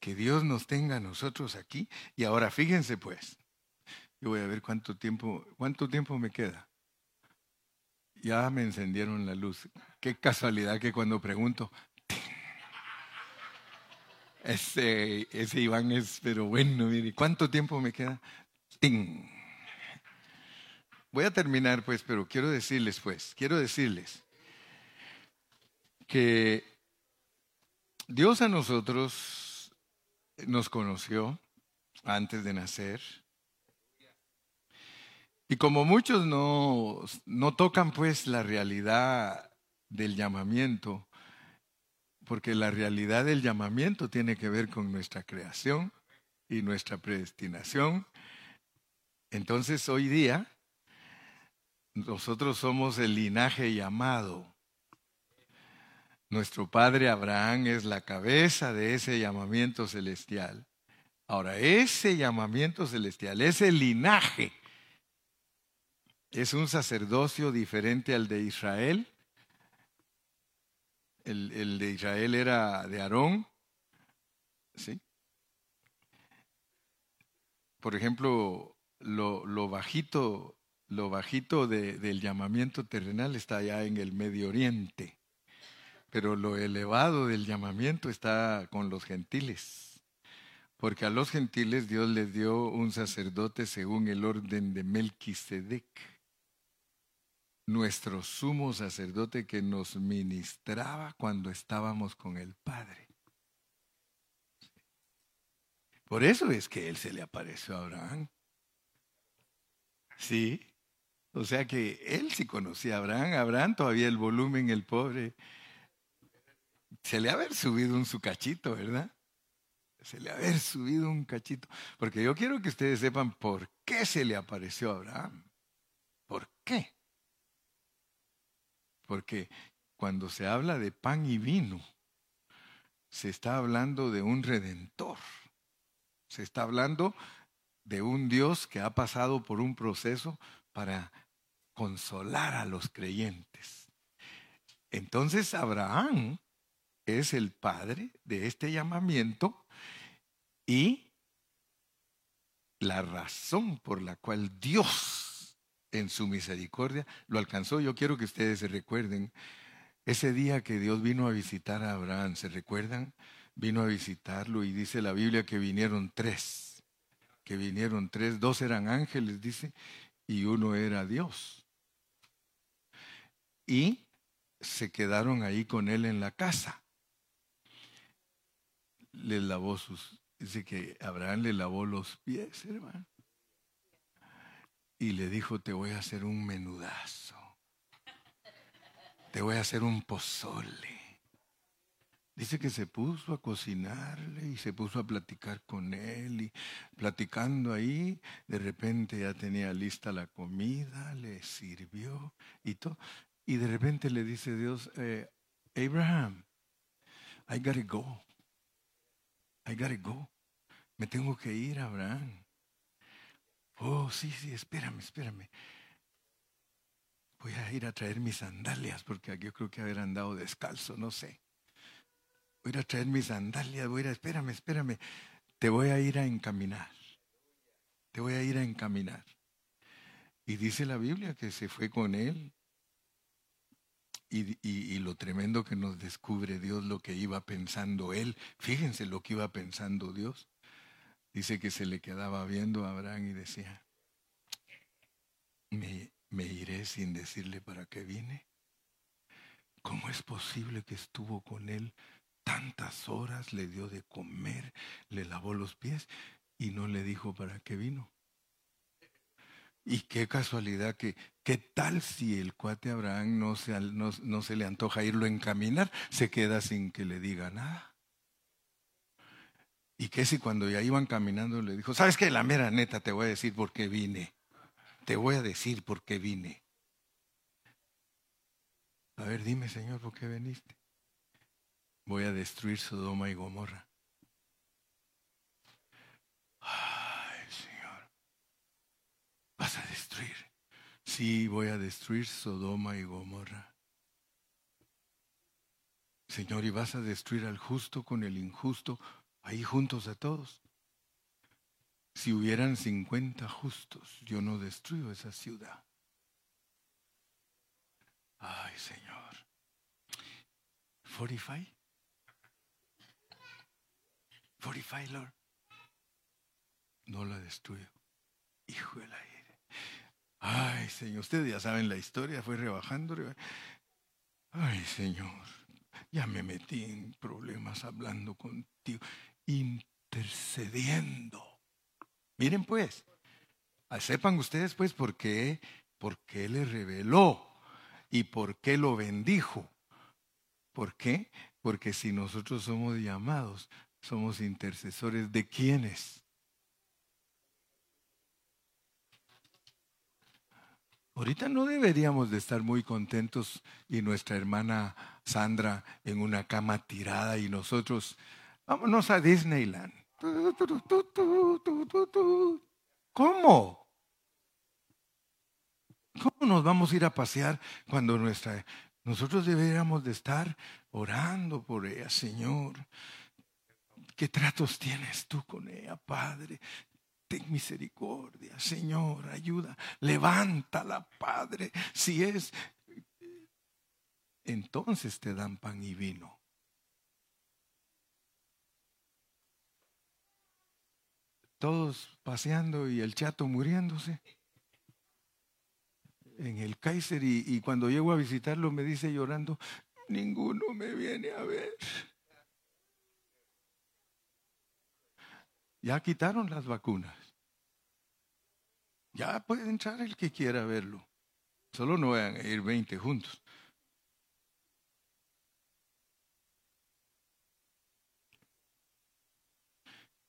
Que Dios nos tenga a nosotros aquí. Y ahora fíjense pues. Yo voy a ver cuánto tiempo, cuánto tiempo me queda. Ya me encendieron la luz. Qué casualidad que cuando pregunto, ese, ese Iván es, pero bueno, mire, ¿cuánto tiempo me queda? ¡Ting! Voy a terminar, pues, pero quiero decirles, pues, quiero decirles que Dios a nosotros nos conoció antes de nacer. Y como muchos no, no tocan pues la realidad del llamamiento, porque la realidad del llamamiento tiene que ver con nuestra creación y nuestra predestinación. Entonces hoy día nosotros somos el linaje llamado. Nuestro padre Abraham es la cabeza de ese llamamiento celestial. Ahora, ese llamamiento celestial, ese linaje, es un sacerdocio diferente al de Israel el, de Israel era de Aarón. ¿sí? Por ejemplo, lo, bajito, lo bajito del llamamiento terrenal está allá en el Medio Oriente, pero lo elevado del llamamiento está con los gentiles, porque a los gentiles Dios les dio un sacerdote según el orden de Melquisedec nuestro sumo sacerdote que nos ministraba cuando estábamos con el Padre. Por eso es que Él se le apareció a Abraham. Sí. O sea que Él sí conocía a Abraham. Abraham todavía el volumen, el pobre. Se le ha haber subido un su cachito, ¿verdad? Se le ha haber subido un cachito. Porque yo quiero que ustedes sepan por qué se le apareció a Abraham. ¿Por qué? Porque cuando se habla de pan y vino, se está hablando de un redentor. Se está hablando de un Dios que ha pasado por un proceso para consolar a los creyentes. Entonces Abraham es el padre de este llamamiento y la razón por la cual Dios en su misericordia lo alcanzó. Yo quiero que ustedes se recuerden ese día que Dios vino a visitar a Abraham. ¿Se recuerdan? Vino a visitarlo y dice la Biblia que vinieron tres. Que vinieron tres. Dos eran ángeles, dice, y uno era Dios. Y se quedaron ahí con él en la casa. Le lavó sus. Dice que Abraham le lavó los pies, hermano y le dijo, te voy a hacer un menudazo, te voy a hacer un pozole, Dice que se puso a cocinarle y se puso a platicar con él y platicando ahí, de repente ya tenía lista la comida, le sirvió y todo. Y de repente le dice Dios, eh, Abraham, I gotta go. I gotta go. Me tengo que ir, Abraham. Oh, sí, sí, espérame, espérame. Voy a ir a traer mis sandalias porque yo creo que haber andado descalzo, no sé voy a traer mis sandalias, voy a ir a, espérame, espérame, te voy a ir a encaminar, te voy a ir a encaminar. Y dice la Biblia que se fue con él y, y, lo tremendo que nos descubre Dios, lo que iba pensando él. Fíjense lo que iba pensando Dios. Dice que se le quedaba viendo a Abraham y decía, me, me iré sin decirle para qué vine. ¿Cómo es posible que estuvo con él tantas horas, le dio de comer, le lavó los pies y no le dijo para qué vino. Y qué casualidad que, ¿qué tal si el cuate Abraham no se, no, se le antoja irlo a encaminar, se queda sin que le diga nada? ¿Y qué si cuando ya iban caminando le dijo, sabes que la mera neta te voy a decir por qué vine? Te voy a decir por qué vine. A ver, dime, Señor, ¿por qué viniste? voy a destruir Sodoma y Gomorra. Ay, Señor, vas a destruir. Sí, voy a destruir Sodoma y Gomorra. Señor, y vas a destruir al justo con el injusto, ahí juntos a todos. Si hubieran 50 justos, yo no destruyo esa ciudad. Ay, Señor. 45. 45, Lord. No la destruyo. Hijo del aire. Ay, Señor, ustedes ya saben la historia, fue rebajando. Ay, Señor, ya me metí en problemas hablando contigo, intercediendo. Miren pues, ah, sepan ustedes pues por qué, por qué le reveló y por qué lo bendijo. ¿Por qué? Porque si nosotros somos llamados somos intercesores de quiénes. Ahorita no deberíamos de estar muy contentos y nuestra hermana Sandra en una cama tirada y nosotros, vámonos a Disneyland. ¿Cómo? ¿Cómo nos vamos a ir a pasear cuando nuestra... Nosotros deberíamos de estar orando por ella, Señor. ¿Qué tratos tienes tú con ella, Padre? Ten misericordia, Señor, ayuda. Levántala, Padre. Si es, entonces te dan pan y vino. Todos paseando y el chato muriéndose en el Kaiser y, cuando llego a visitarlo me dice llorando, ninguno me viene a ver. Ya quitaron las vacunas. Ya puede entrar el que quiera verlo. Solo no vayan a ir 20 juntos.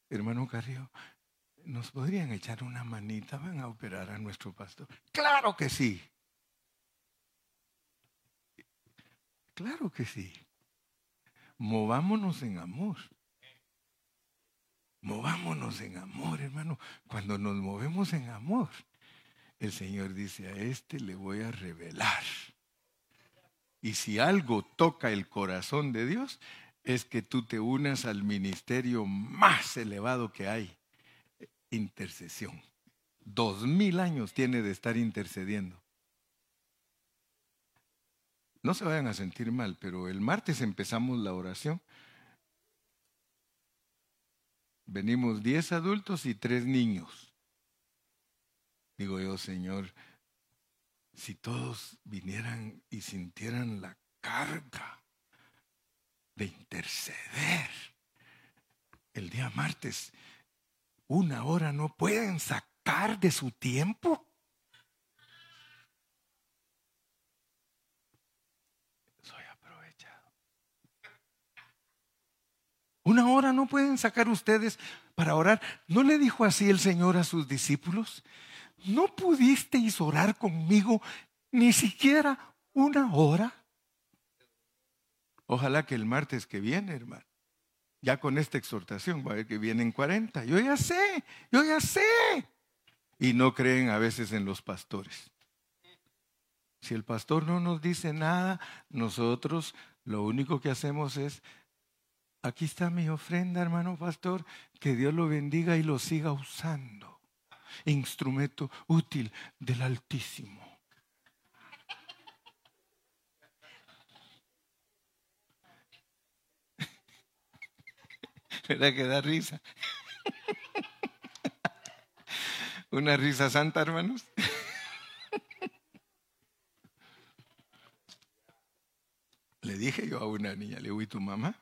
Hermano Carrillo, ¿nos podrían echar una manita? ¿Van a operar a nuestro pastor? Claro que sí. Claro que sí. Movámonos en amor. Movámonos en amor, hermano. Cuando nos movemos en amor, el Señor dice, a este le voy a revelar. Y si algo toca el corazón de Dios, es que tú te unas al ministerio más elevado que hay, intercesión. Dos mil años tiene de estar intercediendo. No se vayan a sentir mal, pero el martes empezamos la oración Venimos diez adultos y tres niños. Digo yo, Señor, si todos vinieran y sintieran la carga de interceder el día martes, una hora no pueden sacar de su tiempo. Soy aprovechado. Una hora no pueden sacar ustedes para orar. ¿No le dijo así el Señor a sus discípulos? ¿No pudisteis orar conmigo ni siquiera una hora? Ojalá que el martes que viene, hermano, ya con esta exhortación, va a ver que vienen 40. Yo ya sé, yo ya sé. Y no creen a veces en los pastores. Si el pastor no nos dice nada, nosotros lo único que hacemos es Aquí está mi ofrenda, hermano pastor. Que Dios lo bendiga y lo siga usando. Instrumento útil del Altísimo. ¿Verdad que da risa? *laughs* Una risa santa, hermanos. *laughs* Le dije yo a una niña, le digo, ¿y tu mamá?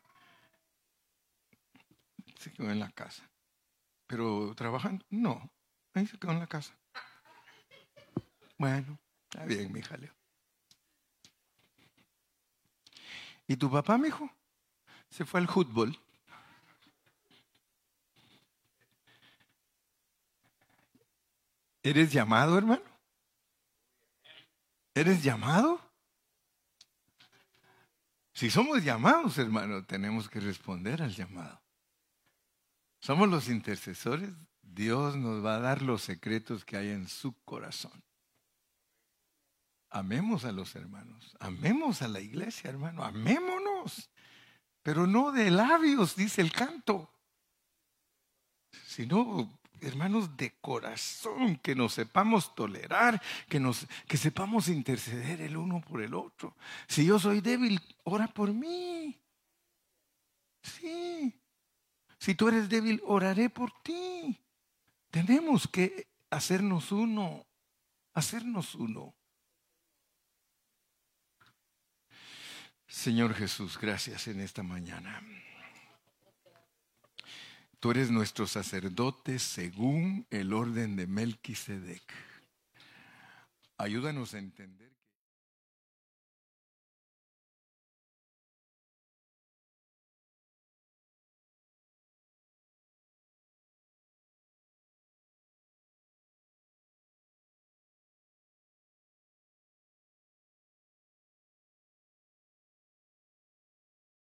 se quedó en la casa. Pero trabajando, no, ahí se quedó en la casa. Bueno, está bien, mi jaleo. ¿Y tu papá, mi hijo? Se fue al fútbol. ¿Eres llamado, hermano? ¿Eres llamado? Si somos llamados, hermano, tenemos que responder al llamado. Somos los intercesores. Dios nos va a dar los secretos que hay en su corazón. Amemos a los hermanos, amemos a la iglesia, hermano, amémonos, pero no de labios, dice el canto, sino, hermanos, de corazón, que nos sepamos tolerar, que, nos, que sepamos interceder el uno por el otro. Si yo soy débil, ora por mí. Sí, si tú eres débil, oraré por ti. Tenemos que hacernos uno, hacernos uno. Señor Jesús, gracias en esta mañana. Tú eres nuestro sacerdote según el orden de Melquisedec. Ayúdanos a entender.